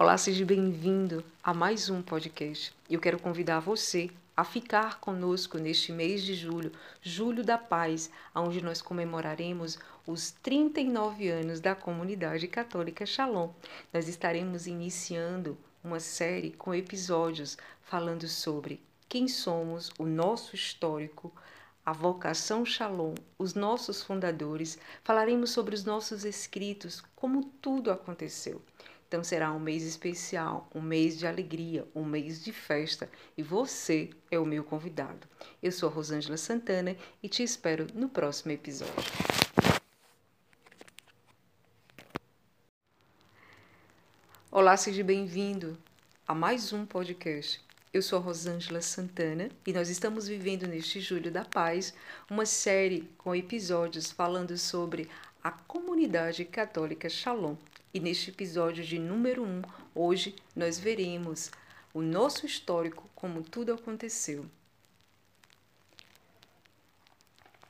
Olá, seja bem-vindo a mais um podcast. Eu quero convidar você a ficar conosco neste mês de julho, Julho da Paz, onde nós comemoraremos os 39 anos da comunidade católica Shalom. Nós estaremos iniciando uma série com episódios falando sobre quem somos, o nosso histórico, a vocação Shalom, os nossos fundadores, falaremos sobre os nossos escritos, como tudo aconteceu. Então será um mês especial, um mês de alegria, um mês de festa e você é o meu convidado. Eu sou a Rosângela Santana e te espero no próximo episódio. Olá, seja bem-vindo a mais um podcast. Eu sou a Rosângela Santana e nós estamos vivendo neste Julho da Paz uma série com episódios falando sobre a comunidade católica Shalom, e neste episódio de número 1, um, hoje nós veremos o nosso histórico, como tudo aconteceu.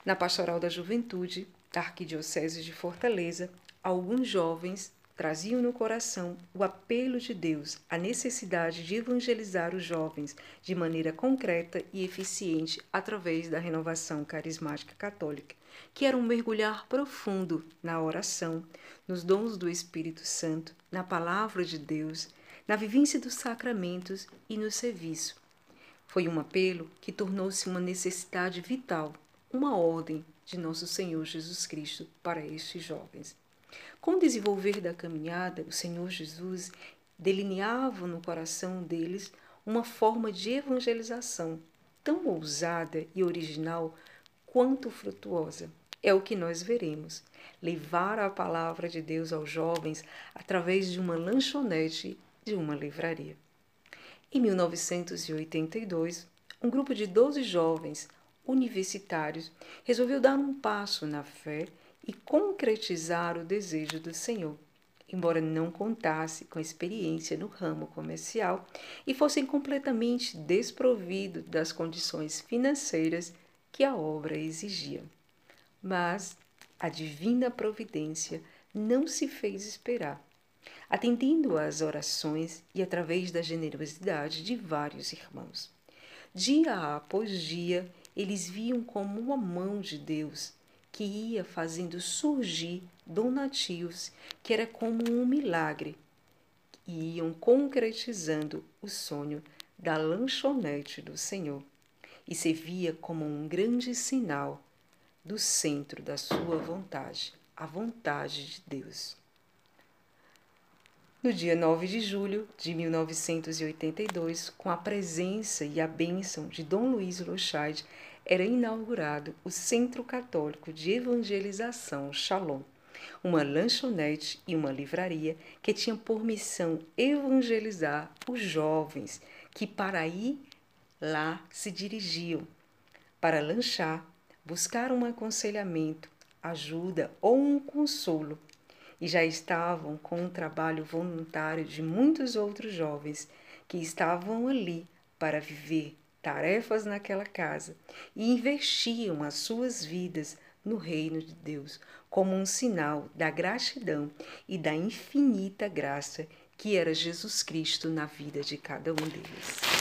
Na Pastoral da Juventude, da Arquidiocese de Fortaleza, alguns jovens traziam no coração o apelo de Deus, a necessidade de evangelizar os jovens de maneira concreta e eficiente através da renovação carismática católica que era um mergulhar profundo na oração, nos dons do Espírito Santo, na palavra de Deus, na vivência dos sacramentos e no serviço. Foi um apelo que tornou-se uma necessidade vital, uma ordem de nosso Senhor Jesus Cristo para estes jovens. Com o desenvolver da caminhada, o Senhor Jesus delineava no coração deles uma forma de evangelização tão ousada e original quanto frutuosa. É o que nós veremos. Levar a palavra de Deus aos jovens através de uma lanchonete de uma livraria. Em 1982, um grupo de 12 jovens universitários resolveu dar um passo na fé e concretizar o desejo do Senhor, embora não contasse com experiência no ramo comercial e fossem completamente desprovidos das condições financeiras que a obra exigia. Mas a divina providência não se fez esperar, atendendo às orações e através da generosidade de vários irmãos. Dia após dia, eles viam como uma mão de Deus que ia fazendo surgir donativos, que era como um milagre, e iam concretizando o sonho da lanchonete do Senhor e servia como um grande sinal do centro da sua vontade, a vontade de Deus. No dia 9 de julho de 1982, com a presença e a bênção de Dom Luiz Lochade, era inaugurado o Centro Católico de Evangelização Shalom, uma lanchonete e uma livraria que tinha por missão evangelizar os jovens que para aí Lá se dirigiam. Para lanchar, buscar um aconselhamento, ajuda ou um consolo, e já estavam com o trabalho voluntário de muitos outros jovens que estavam ali para viver tarefas naquela casa e investiam as suas vidas no reino de Deus como um sinal da gratidão e da infinita graça que era Jesus Cristo na vida de cada um deles.